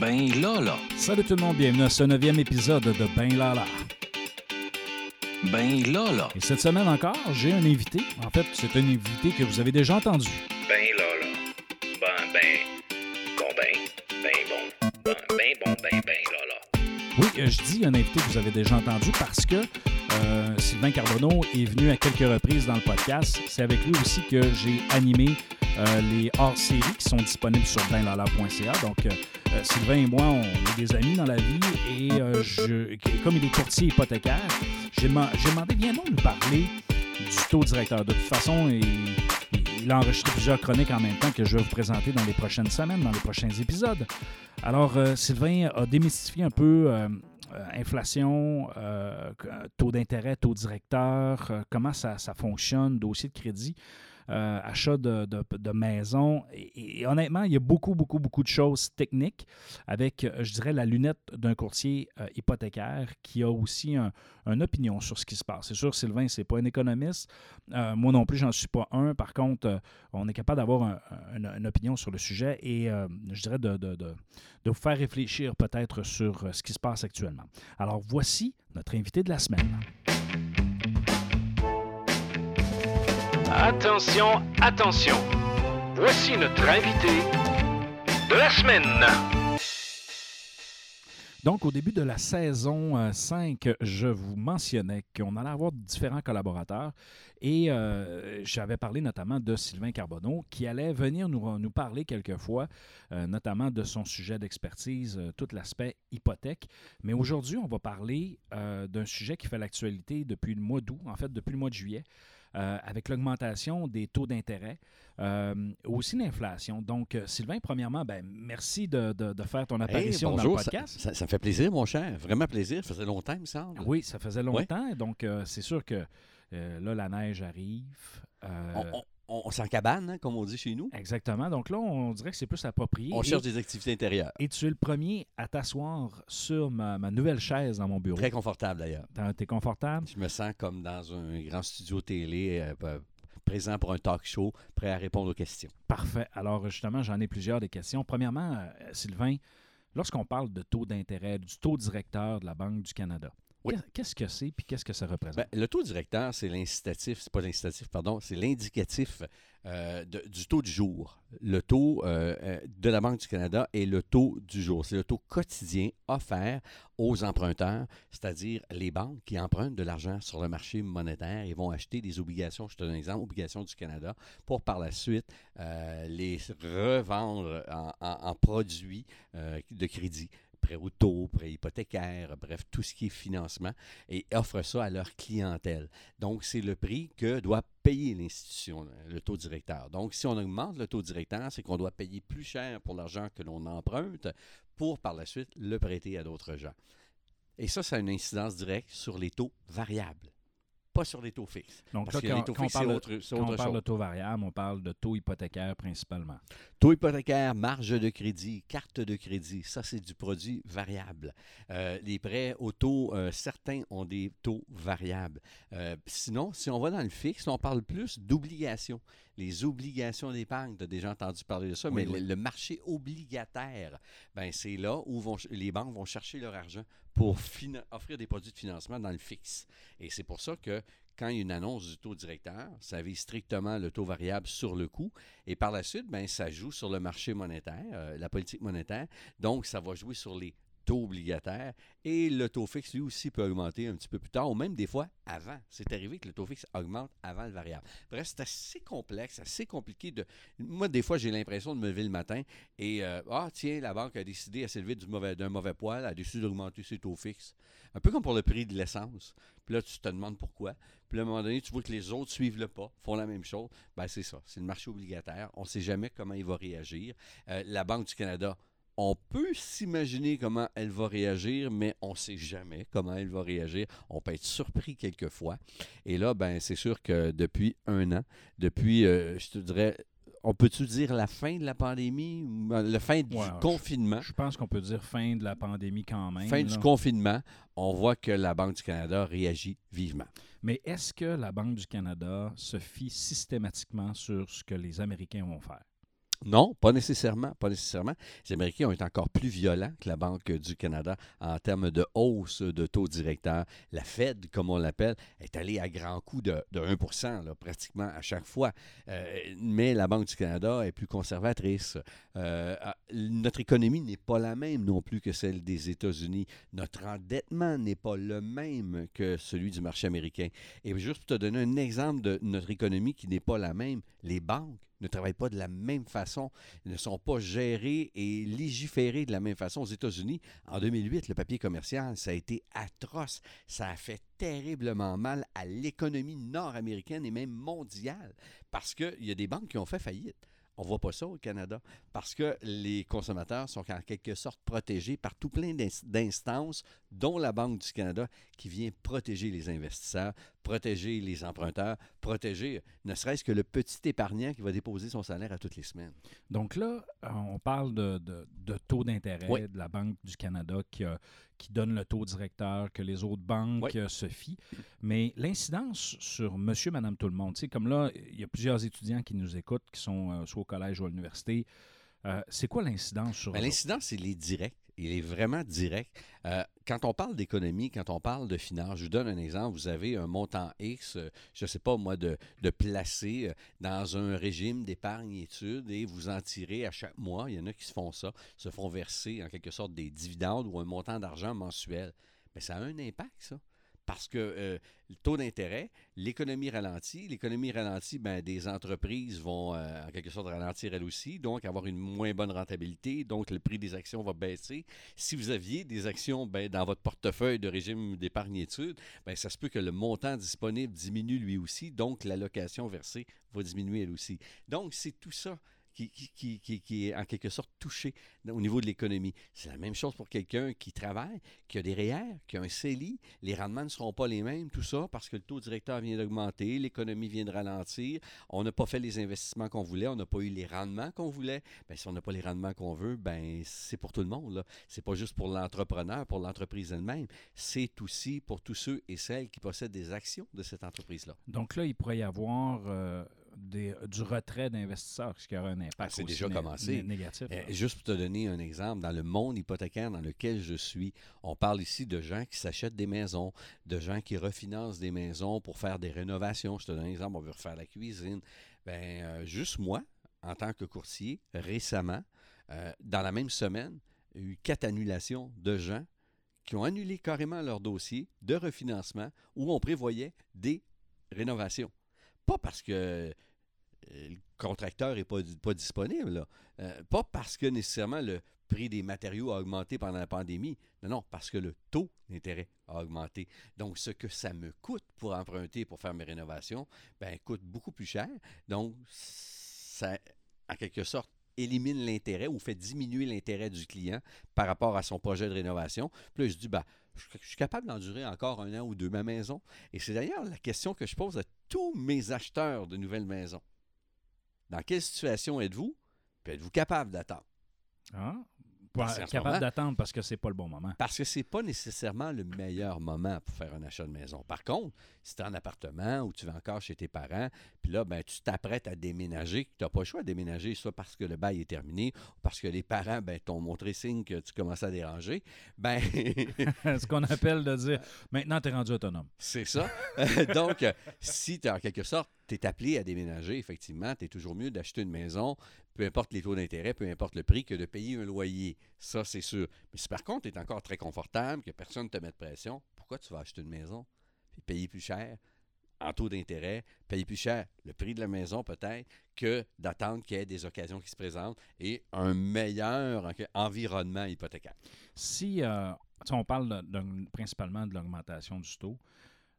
Ben Lala. Salut tout le monde, bienvenue à ce neuvième épisode de Ben Lala. Ben Lala. Et cette semaine encore, j'ai un invité. En fait, c'est un invité que vous avez déjà entendu. Ben Lala. Ben, ben. Bon, ben. Ben bon. Ben, ben bon, ben, ben Lala. Oui, euh, je dis un invité que vous avez déjà entendu parce que euh, Sylvain Carbonneau est venu à quelques reprises dans le podcast. C'est avec lui aussi que j'ai animé euh, les hors-séries qui sont disponibles sur benlala.ca. Donc, euh, euh, Sylvain et moi, on est des amis dans la vie et euh, je, comme il est courtier hypothécaire, j'ai deman- j'ai demandé, viens donc nous parler du taux directeur. De toute façon, il, il a enregistré plusieurs chroniques en même temps que je vais vous présenter dans les prochaines semaines, dans les prochains épisodes. Alors, euh, Sylvain a démystifié un peu euh, euh, inflation, euh, taux d'intérêt, taux directeur, euh, comment ça, ça fonctionne, dossier de crédit, euh, achat de, de, maison. Et, honnêtement, il y a beaucoup, beaucoup, beaucoup de choses techniques avec, euh, je dirais, la lunette d'un courtier euh, hypothécaire qui a aussi un- une opinion sur ce qui se passe. C'est sûr, Sylvain, c'est pas un économiste. Moi non plus, j'en suis pas un. Par contre, on est capable d'avoir un- un- une opinion sur le sujet et, je dirais, de, vous faire réfléchir peut-être sur ce qui se passe actuellement. Alors, voici notre invité de la semaine. Attention, attention. Voici notre invité de la semaine. Donc, au début de la saison euh, 5, je vous mentionnais qu'on allait avoir différents collaborateurs et euh, j'avais parlé notamment de Sylvain Carbonneau qui allait venir nous, parler quelquefois, euh, notamment de son sujet d'expertise, euh, tout l'aspect hypothèque. Mais aujourd'hui, on va parler euh, d'un sujet qui fait l'actualité depuis le mois d'août, en fait depuis le mois de juillet. Euh, avec l'augmentation des taux d'intérêt, euh, aussi l'inflation. Donc, euh, Sylvain, premièrement, ben, merci de, de- de faire ton Hey, apparition dans le bonjour, ça- podcast. Ça, ça me fait plaisir, mon cher. Vraiment plaisir. Ça faisait longtemps, il me semble. Oui, ça faisait longtemps. Donc, euh, c'est sûr que là, la neige arrive. On, on- on- on s'en cabane, hein, comme on dit chez nous. Exactement. Donc là, on dirait que c'est plus approprié. On Et- cherche des activités intérieures. Et tu es le premier à t'asseoir sur ma, ma nouvelle chaise dans mon bureau. Très confortable, d'ailleurs. T'es confortable? Je me sens comme dans un grand studio télé, euh, présent pour un talk show, prêt à répondre aux questions. Parfait. Alors, justement, j'en ai plusieurs des questions. Premièrement, euh, Sylvain, lorsqu'on parle de taux d'intérêt, du taux directeur de la Banque du Canada, Oui. qu'est-ce que c'est puis qu'est-ce que ça représente? Ben, le taux directeur, c'est l'incitatif, c'est pas l'incitatif, pardon, c'est l'indicatif euh, du taux du jour. Le taux euh, euh, de la Banque du Canada est le taux du jour. C'est le taux quotidien offert aux emprunteurs, c'est-à-dire les banques qui empruntent de l'argent sur le marché monétaire et vont acheter des obligations, je te donne un exemple, obligations du Canada, pour par la suite euh, les revendre en, en- en produits de crédit prêt auto, prêt hypothécaire, bref, tout ce qui est financement, et offrent ça à leur clientèle. Donc, c'est le prix que doit payer l'institution, le taux directeur. Donc, si on augmente le taux directeur, c'est qu'on doit payer plus cher pour l'argent que l'on emprunte pour, par la suite, le prêter à d'autres gens. Et ça, ça a une incidence directe sur les taux variables, pas sur les taux fixes. Donc Parce là, que quand, les taux quand on fixes, parle, de- autre, c'est quand on autre parle chose. de taux variable, on parle de taux hypothécaire principalement. Taux hypothécaire, marge de crédit, carte de crédit, ça c'est du produit variable. Euh, les prêts auto, euh, certains ont des taux variables. Euh, sinon, si on va dans le fixe, on parle plus d'obligations. Les obligations d'épargne, tu as déjà entendu parler de ça, Oui, mais oui. Le, le marché obligataire, ben, c'est là où vont, les banques vont chercher leur argent pour offrir des produits de financement dans le fixe. Et c'est pour ça que quand il y a une annonce du taux directeur, ça vise strictement le taux variable sur le coût. Et par la suite, ben, ça joue sur le marché monétaire, euh, la politique monétaire. Donc, ça va jouer sur les taux obligataires. Et le taux fixe, lui aussi, peut augmenter un petit peu plus tard, ou même des fois avant. C'est arrivé que le taux fixe augmente avant le variable. Bref, c'est assez complexe, assez compliqué de. Moi, des fois, j'ai l'impression de me lever le matin et euh, Ah, tiens, la banque a décidé à s'élever d'un mauvais poil, a décidé d'augmenter ses taux fixes. Un peu comme pour le prix de l'essence. Puis là, tu te demandes pourquoi. Puis à un moment donné, tu vois que les autres suivent le pas, font la même chose. Ben, c'est ça. C'est le marché obligataire. On ne sait jamais comment il va réagir. Euh, la Banque du Canada, on peut s'imaginer comment elle va réagir, mais on ne sait jamais comment elle va réagir. On peut être surpris quelquefois. Et là, ben, c'est sûr que depuis un an, depuis, euh, je te dirais, on peut-tu dire la fin de la pandémie, ou, euh, la fin du confinement? Je pense qu'on peut dire fin de la pandémie quand même. Fin là. du confinement, on voit que la Banque du Canada réagit vivement. Mais est-ce que la Banque du Canada se fie systématiquement sur ce que les Américains vont faire? Non, pas nécessairement. Les Américains ont été encore plus violents que la Banque du Canada en termes de hausse de taux directeurs. La Fed, comme on l'appelle, est allée à grands coups de, de 1 là, pratiquement à chaque fois. Euh, mais la Banque du Canada est plus conservatrice. Euh, ah, notre économie n'est pas la même non plus que celle des États-Unis. Notre endettement n'est pas le même que celui du marché américain. Et juste pour te donner un exemple de notre économie qui n'est pas la même, les banques ne travaillent pas de la même façon, ne sont pas gérés et légiférés de la même façon. Aux États-Unis, en 2008, le papier commercial, ça a été atroce. Ça a fait terriblement mal à l'économie nord-américaine et même mondiale parce qu'il y a des banques qui ont fait faillite. On voit pas ça au Canada parce que les consommateurs sont en quelque sorte protégés par tout plein d'instances, dont la Banque du Canada, qui vient protéger les investisseurs, protéger les emprunteurs, protéger ne serait-ce que le petit épargnant qui va déposer son salaire à toutes les semaines. Donc là, on parle de, taux d'intérêt de la Banque du Canada qui, qui donne le taux directeur que les autres banques se fient. Mais l'incidence sur monsieur, madame, tout le monde, comme là, il y a plusieurs étudiants qui nous écoutent, qui sont euh, soit au collège ou à l'université. Euh, c'est quoi l'incidence sur... Ben, l'incidence, c'est les directs il est vraiment direct. Euh, quand on parle d'économie, quand on parle de finances, je vous donne un exemple. Vous avez un montant X, euh, je ne sais pas moi, de, placer euh, dans un régime d'épargne-études et vous en tirez à chaque mois. Il y en a qui se font ça, se font verser en quelque sorte des dividendes ou un montant d'argent mensuel. Mais ça a un impact, ça parce que euh, le taux d'intérêt, l'économie ralentit. L'économie ralentit, ben, des entreprises vont euh, en quelque sorte ralentir elles aussi, donc avoir une moins bonne rentabilité, donc le prix des actions va baisser. Si vous aviez des actions ben, dans votre portefeuille de régime d'épargne-études, ben, ça se peut que le montant disponible diminue lui aussi, donc l'allocation versée va diminuer elle aussi. Donc c'est tout ça qui, est en quelque sorte touché au niveau de l'économie. C'est la même chose pour quelqu'un qui travaille, qui a des REER, qui a un CELI. Les rendements ne seront pas les mêmes, tout ça, parce que le taux directeur vient d'augmenter, l'économie vient de ralentir, on n'a pas fait les investissements qu'on voulait, on n'a pas eu les rendements qu'on voulait. Bien, si on n'a pas les rendements qu'on veut, ben c'est pour tout le monde. Ce n'est pas juste pour l'entrepreneur, pour l'entreprise elle-même. C'est aussi pour tous ceux et celles qui possèdent des actions de cette entreprise-là. Donc là, il pourrait y avoir... Euh, du retrait d'investisseurs, ce qui aura un impact ah, C'est déjà commencé. négatif. Eh, juste pour te donner un exemple, dans le monde hypothécaire dans lequel je suis, on parle ici de gens qui s'achètent des maisons, de gens qui refinancent des maisons pour faire des rénovations. Je te donne un exemple, on veut refaire la cuisine. Ben, euh, juste moi, en tant que courtier, récemment, euh, dans la même semaine, il y a eu quatre annulations de gens qui ont annulé carrément leur dossier de refinancement où on prévoyait des rénovations. Pas parce que euh, le contracteur n'est pas, disponible, euh, pas parce que nécessairement le prix des matériaux a augmenté pendant la pandémie. Non, non, parce que le taux d'intérêt a augmenté. Donc, ce que ça me coûte pour emprunter, pour faire mes rénovations, ben, coûte beaucoup plus cher. Donc, ça, en quelque sorte, élimine l'intérêt ou fait diminuer l'intérêt du client par rapport à son projet de rénovation. Puis là, je dis, ben, je suis capable d'endurer encore un an ou deux ma maison. Et c'est d'ailleurs la question que je pose à tous mes acheteurs de nouvelles maisons. Dans quelle situation êtes-vous? Puis êtes-vous capable d'attendre? Ah, capable d'attendre parce que c'est pas le bon moment. Parce que c'est pas nécessairement le meilleur moment pour faire un achat de maison. Par contre, si tu es en appartement ou tu vas encore chez tes parents, puis là, ben, tu t'apprêtes à déménager, tu n'as pas le choix de déménager, soit parce que le bail est terminé ou parce que les parents ben, t'ont montré signe que tu commences à déranger, ben... Ce qu'on appelle de dire, maintenant, tu es rendu autonome. C'est ça. Donc, si tu es en quelque sorte tu es appelé à déménager, effectivement, tu es toujours mieux d'acheter une maison, peu importe les taux d'intérêt, peu importe le prix, que de payer un loyer. Ça, c'est sûr. Mais si par contre, tu es encore très confortable, que personne ne te met de pression, pourquoi tu vas acheter une maison? Payer plus cher en taux d'intérêt, payer plus cher le prix de la maison peut-être que d'attendre qu'il y ait des occasions qui se présentent et un meilleur environnement hypothécaire. Si euh, on parle principalement de l'augmentation du taux,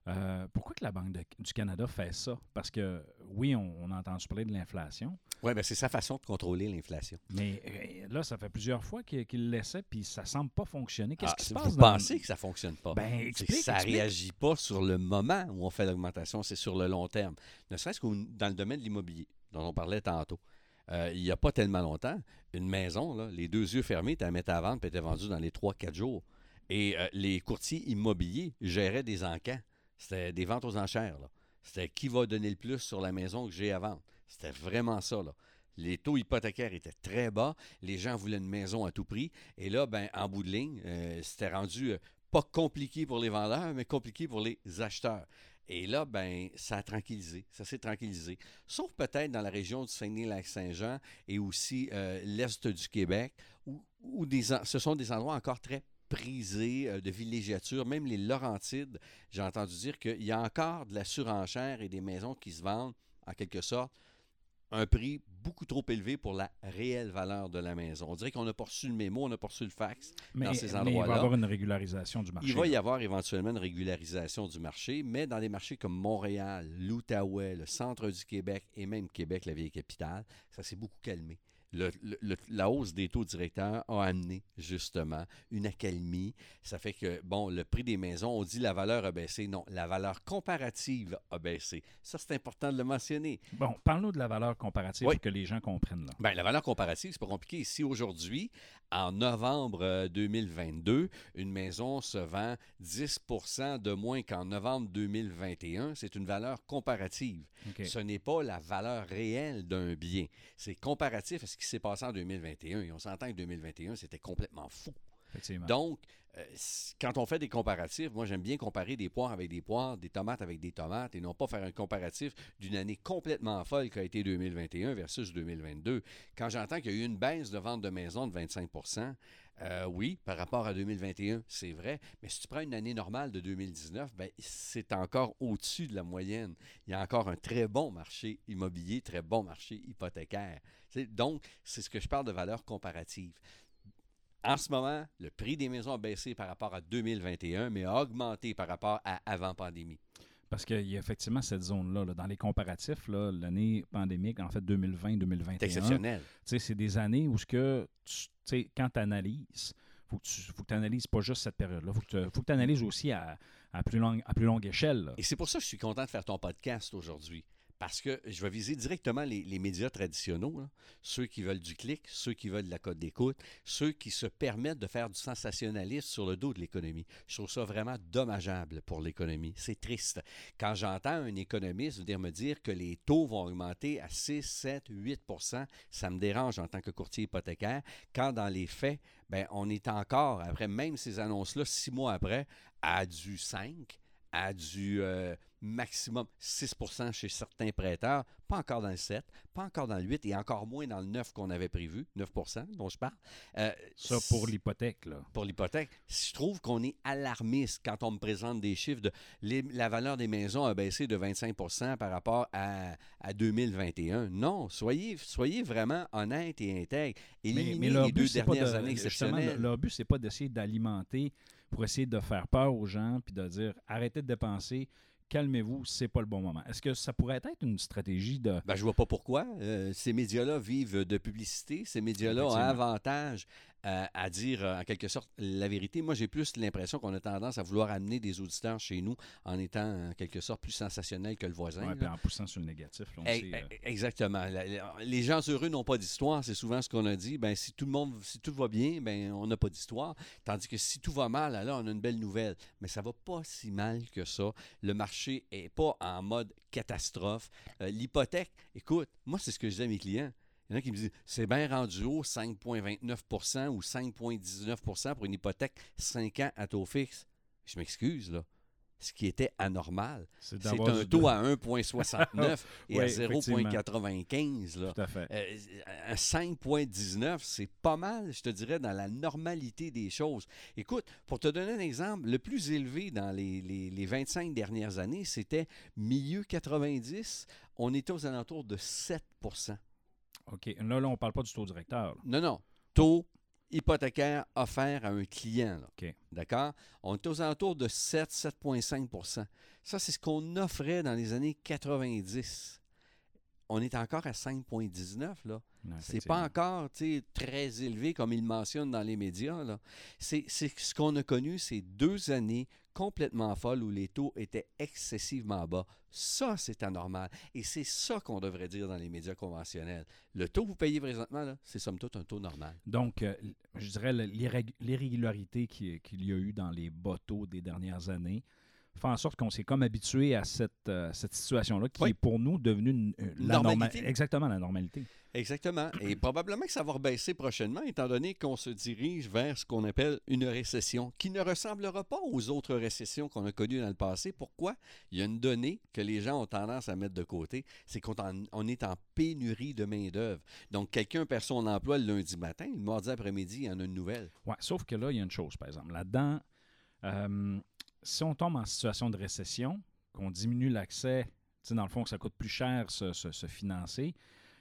euh, pourquoi que la Banque du Canada fait ça? Parce que, oui, on, a entendu parler de l'inflation. Oui, mais c'est sa façon de contrôler l'inflation. Mais euh, là, ça fait plusieurs fois qu'il le laissait, puis ça ne semble pas fonctionner. Qu'est-ce ah, qui se passe? Vous pensez que ça ne fonctionne pas? Ben, explique, ça ne réagit pas sur le moment où on fait l'augmentation, c'est sur le long terme. Ne serait-ce que dans le domaine de l'immobilier, dont on parlait tantôt. Euh, il n'y a pas tellement longtemps, une maison, là, les deux yeux fermés, tu la mettais à vendre, puis était vendue dans les 3-4 jours. Et les courtiers immobiliers géraient des encans. C'était des ventes aux enchères. C'était qui va donner le plus sur la maison que j'ai à vendre. C'était vraiment ça. Là. Les taux hypothécaires étaient très bas. Les gens voulaient une maison à tout prix. Et là, ben, en bout de ligne, euh, c'était rendu euh, pas compliqué pour les vendeurs, mais compliqué pour les acheteurs. Et là, ben, ça a tranquillisé, ça s'est tranquillisé. Sauf peut-être dans la région du Saguenay-Lac-Saint-Jean et aussi euh, l'Est du Québec, où, ce sont des endroits encore très euh, de villégiature. Même les Laurentides, j'ai entendu dire qu'il y a encore de la surenchère et des maisons qui se vendent, en quelque sorte, un prix beaucoup trop élevé pour la réelle valeur de la maison. On dirait qu'on n'a pas reçu le mémo, on n'a pas reçu le fax. Mais, dans ces mais il va y endroits-là. avoir une régularisation du marché. Il va y avoir éventuellement une régularisation du marché, mais dans des marchés comme Montréal, l'Outaouais, le centre du Québec et même Québec, la vieille capitale, ça s'est beaucoup calmé. Le- le- le- la hausse des taux directeurs a amené justement une accalmie. Ça fait que, bon, le prix des maisons, on dit la valeur a baissé. Non, la valeur comparative a baissé. Ça, c'est important de le mentionner. Bon, parle-nous de la valeur comparative Oui. pour que les gens comprennent. Là. Ben, la valeur comparative, c'est pas compliqué. Si aujourd'hui, en novembre euh, 2022, une maison se vend 10% de moins qu'en novembre 2021, c'est une valeur comparative. OK. Ce n'est pas la valeur réelle d'un bien. C'est comparatif à ce qui s'est passé en 2021. Et on s'entend que 2021, c'était complètement fou. Donc, euh, quand on fait des comparatifs, moi j'aime bien comparer des poires avec des poires, des tomates avec des tomates, et non pas faire un comparatif d'une année complètement folle qui a été 2021 versus 2022. Quand j'entends qu'il y a eu une baisse de vente de maisons de 25 euh, oui, par rapport à 2021, c'est vrai, mais si tu prends une année normale de 2019, ben, c'est encore au-dessus de la moyenne. Il y a encore un très bon marché immobilier, très bon marché hypothécaire. Donc, c'est ce que je parle de valeur comparative. En ce moment, le prix des maisons a baissé par rapport à 2021, mais a augmenté par rapport à avant-pandémie. Parce qu'il y a effectivement cette zone-là. là. Dans les comparatifs, l'année pandémique, en fait 2020-2021, C'est exceptionnel. c'est des années où ce que tu quand tu analyses, faut que tu faut que analyses pas juste cette période-là. faut que tu analyses aussi à, à plus longue, à plus longue échelle. là. Et c'est pour ça que je suis content de faire ton podcast aujourd'hui. Parce que je vais viser directement les, médias traditionnels, ceux qui veulent du clic, ceux qui veulent de la cote d'écoute, ceux qui se permettent de faire du sensationnalisme sur le dos de l'économie. Je trouve ça vraiment dommageable pour l'économie. C'est triste. Quand j'entends un économiste venir me dire que les taux vont augmenter à 6, 7, 8% ça me dérange en tant que courtier hypothécaire, quand dans les faits, ben, on est encore, après même ces annonces-là, six mois après, à du 5, à du euh, maximum 6 chez certains prêteurs, pas encore dans le 7, pas encore dans le 8 et encore moins dans le 9 qu'on avait prévu, 9% dont je parle. Euh, Ça pour l'hypothèque. là. pour l'hypothèque, je trouve qu'on est alarmiste quand on me présente des chiffres de les- la valeur des maisons a baissé de 25% par rapport à, à 2021. Non, soyez, soyez vraiment honnête et intègre. Éliminez leur les but, deux dernières de- années justement, exceptionnelles. Leur but, c'est pas d'essayer d'alimenter pour essayer de faire peur aux gens puis de dire arrêtez de dépenser, calmez-vous, c'est pas le bon moment. Est-ce que ça pourrait être une stratégie de. Ben, je vois pas pourquoi. Euh, ces médias-là vivent de publicité. Ces médias-là ont Effectivement. avantage euh, à dire, euh, en quelque sorte, la vérité. Moi, j'ai plus l'impression qu'on a tendance à vouloir amener des auditeurs chez nous en étant, en quelque sorte, plus sensationnel que le voisin. Ouais, en poussant sur le négatif, là, on Eh, sait, euh, eh, Exactement. La- la- Les gens heureux n'ont pas d'histoire, c'est souvent ce qu'on a dit. Ben, si tout le monde, si tout va bien, ben, on n'a pas d'histoire. Tandis que si tout va mal, là, on a une belle nouvelle. Mais ça va pas si mal que ça. Le marché est pas en mode catastrophe. Euh, L'hypothèque, écoute, moi, c'est ce que je dis à mes clients. Il y en a qui me disent, c'est bien rendu haut, 5,29% ou 5,19% pour une hypothèque 5 ans à taux fixe. Je m'excuse, là. Ce qui était anormal. c'est un taux à 1,69 et à Oui, effectivement. 0,95. là. Tout à fait. Euh, un 5,19, c'est pas mal, je te dirais, dans la normalité des choses. Écoute, pour te donner un exemple, le plus élevé dans les, les- les 25 dernières années, c'était milieu 90. On était aux alentours de 7 OK. Là, là on parle pas du taux directeur. là. Non, non. Taux hypothécaire offert à un client. là. OK. D'accord? On est aux alentours de 7, 7,5% Ça, c'est ce qu'on offrait dans les années 90. On est encore à 5,19 là. C'est pas encore très élevé comme il mentionne dans les médias. C'est ce qu'on a connu ces deux années complètement folles où les taux étaient excessivement bas. Ça, c'est anormal. Et c'est ça qu'on devrait dire dans les médias conventionnels. Le taux que vous payez présentement, c'est somme toute un taux normal. Donc, euh, je dirais l'irrégularité qui- qu'il y a eu dans les bas taux des dernières années fait en sorte qu'on s'est comme habitué à cette, euh, cette situation-là qui Oui. est pour nous devenue une- euh, la norma- Normalité. Exactement, la normalité. Exactement. Et probablement que ça va rebaisser prochainement, étant donné qu'on se dirige vers ce qu'on appelle une récession, qui ne ressemblera pas aux autres récessions qu'on a connues dans le passé. Pourquoi? Il y a une donnée que les gens ont tendance à mettre de côté, c'est qu'on on est en pénurie de main-d'œuvre. Donc, quelqu'un perd son emploi le lundi matin, le mardi après-midi, il y en a une nouvelle. Ouais, sauf que là, il y a une chose, par exemple. Là-dedans, euh, si on tombe en situation de récession, qu'on diminue l'accès, dans le fond, que ça coûte plus cher se, se- financer,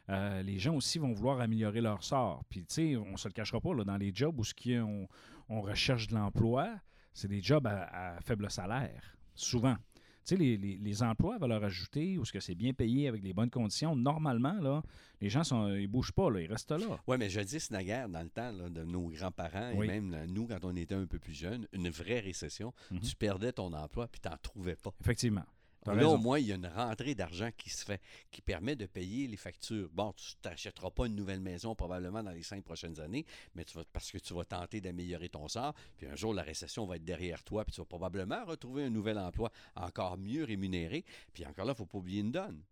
euh, les gens aussi vont vouloir améliorer leur sort. Puis, tu sais, on ne se le cachera pas, dans les jobs où ce on, on recherche de l'emploi, c'est des jobs à faible salaire, souvent. Tu sais, les, les- les emplois à valeur ajoutée, où ce que c'est bien payé avec des bonnes conditions, normalement, là, les gens ne ils bougent pas, là, ils restent là. Oui, mais jadis, naguère, dans le temps là, de nos grands-parents Oui. et même là, nous, quand on était un peu plus jeunes, une vraie récession, Mhm. tu perdais ton emploi puis tu n'en trouvais pas. Effectivement. Là, raison. au moins, il y a une rentrée d'argent qui se fait, qui permet de payer les factures. Bon, tu t'achèteras pas une nouvelle maison probablement dans les cinq prochaines années, mais tu vas, parce que tu vas tenter d'améliorer ton sort. Puis un jour, la récession va être derrière toi, puis tu vas probablement retrouver un nouvel emploi encore mieux rémunéré. Puis encore là, il ne faut pas oublier une donne.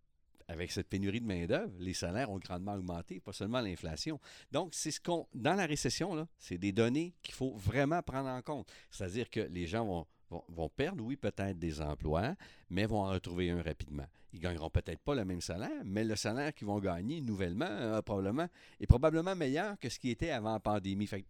Avec cette pénurie de main-d'œuvre, les salaires ont grandement augmenté, pas seulement l'inflation. Donc, c'est ce qu'on. Dans la récession, là, c'est des données qu'il faut vraiment prendre en compte. C'est-à-dire que les gens vont, vont, perdre, oui, peut-être des emplois, mais vont en retrouver un rapidement. Ils gagneront peut-être pas le même salaire, mais le salaire qu'ils vont gagner nouvellement euh, probablement, est probablement meilleur que ce qui était avant la pandémie. Fait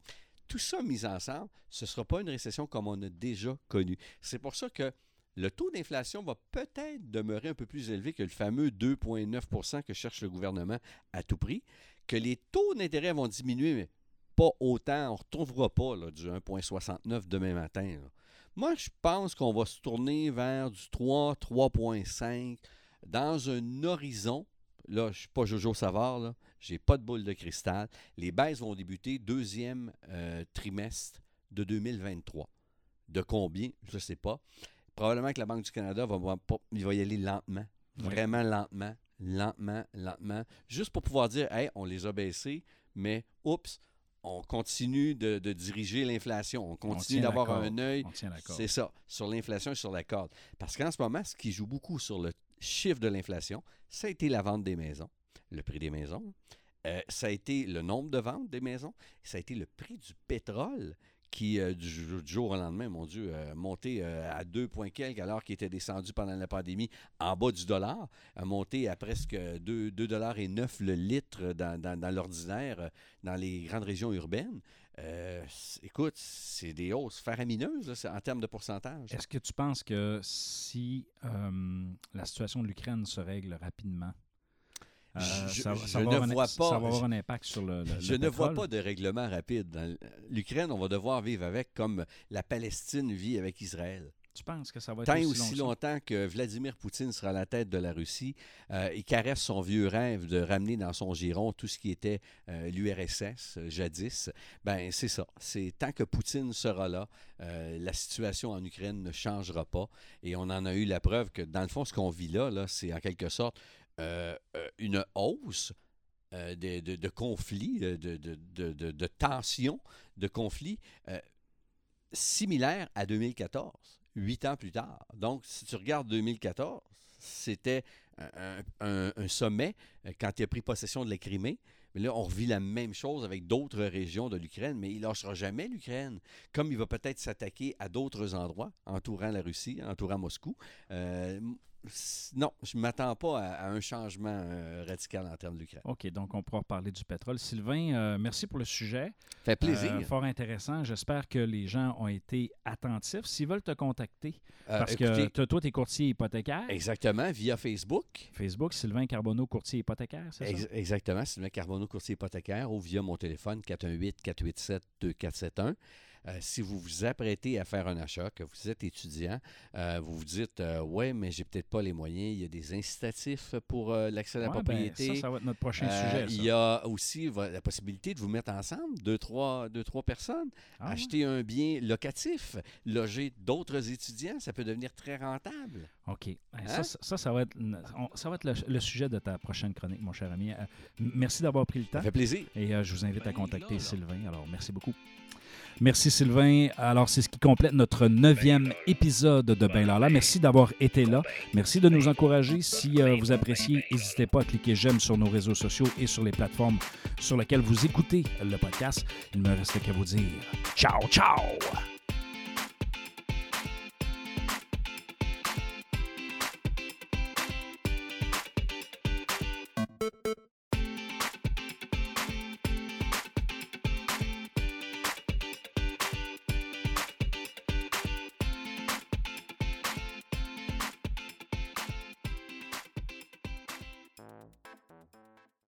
tout ça mis ensemble, ce ne sera pas une récession comme on a déjà connu. C'est pour ça que le taux d'inflation va peut-être demeurer un peu plus élevé que le fameux 2,9% que cherche le gouvernement à tout prix, que les taux d'intérêt vont diminuer, mais pas autant. On ne retrouvera pas là, du 1,69 demain matin. Moi, je pense qu'on va se tourner vers du 3, 3,5 dans un horizon. Là, je ne suis pas Jojo Savard, là. Je n'ai pas de boule de cristal. Les baisses vont débuter deuxième euh, trimestre de 2023. De combien? Je ne sais pas. Probablement que la Banque du Canada va, va pas- il va y aller lentement. Oui. Vraiment lentement, lentement, lentement. Juste pour pouvoir dire, hey, on les a baissés, mais oups, on continue de, de diriger l'inflation. On continue d'avoir un œil c'est ça, sur l'inflation et sur la corde. Parce qu'en ce moment, ce qui joue beaucoup sur le chiffre de l'inflation, ça a été la vente des maisons, le prix des maisons. Euh, ça a été le nombre de ventes des maisons. Ça a été le prix du pétrole qui, euh, du, jour- au lendemain, mon Dieu, a monté euh, à 2 points alors qu'il était descendu pendant la pandémie en bas du dollar, a monté à presque 2, 2 dollars et 9 le litre dans, dans- l'ordinaire euh, dans les grandes régions urbaines. Euh, écoute, c'est des hausses faramineuses en termes de pourcentage. Est-ce que tu penses que si euh, la situation de l'Ukraine se règle rapidement, euh, Je- ça, je va ne un- vois ça pas- va avoir un impact sur le, le- Je le ne vois pas de règlement rapide. L'Ukraine, on va devoir vivre avec comme la Palestine vit avec Israël. Tu penses que ça va être Tant aussi, long longtemps? que Vladimir Poutine sera à la tête de la Russie, euh, il caresse son vieux rêve de ramener dans son giron tout ce qui était euh, l'URSS euh, jadis. Ben c'est ça. C'est tant que Poutine sera là, la situation en Ukraine ne changera pas. Et on en a eu la preuve que dans le fond, ce qu'on vit là, là c'est en quelque sorte euh, euh, une hausse euh, de, conflits, de, tensions, de conflits similaires à 2014, huit ans plus tard. Donc, si tu regardes 2014, c'était un, sommet quand il a pris possession de la Crimée. Mais là, on revit la même chose avec d'autres régions de l'Ukraine, mais il ne lâchera jamais l'Ukraine. Comme il va peut-être s'attaquer à d'autres endroits entourant la Russie, entourant Moscou. Non, je ne m'attends pas à, à un changement euh, radical en termes de l'Ukraine. OK, donc on pourra parler du pétrole. Sylvain, euh, merci pour le sujet. Fait plaisir. Euh, fort intéressant. J'espère que les gens ont été attentifs. S'ils veulent te contacter, Euh, parce écoutez, que toi, toi, tu es courtier hypothécaire. Exactement, via Facebook. Facebook, Sylvain Carbonneau, courtier hypothécaire, c'est Ex- ça? exactement, Sylvain Carbonneau, courtier hypothécaire, ou via mon téléphone 418-487-2471. Euh, si vous vous apprêtez à faire un achat, que vous êtes étudiant, euh, vous vous dites euh, Ouais, mais j'ai peut-être pas les moyens, il y a des incitatifs pour euh, l'accès à la Ouais, ben, propriété. ça, ça va être notre prochain Euh, sujet. il y a aussi la possibilité de vous mettre ensemble, deux, trois, deux, trois personnes, Ah ouais? acheter un bien locatif, loger d'autres étudiants, ça peut devenir très rentable. OK. Ben, Hein? Ça, ça, va être, on- ça va être le, le sujet de ta prochaine chronique, mon cher ami. Euh, merci d'avoir pris le temps. Ça fait plaisir. Et euh, je vous invite à Ben, contacter là, là. Sylvain. Alors, merci beaucoup. Merci Sylvain. Alors, c'est ce qui complète notre neuvième épisode de Ben Lala. Merci d'avoir été là. Merci de nous encourager. Si euh, vous appréciez, n'hésitez pas à cliquer j'aime sur nos réseaux sociaux et sur les plateformes sur lesquelles vous écoutez le podcast. Il ne me reste qu'à vous dire ciao, ciao!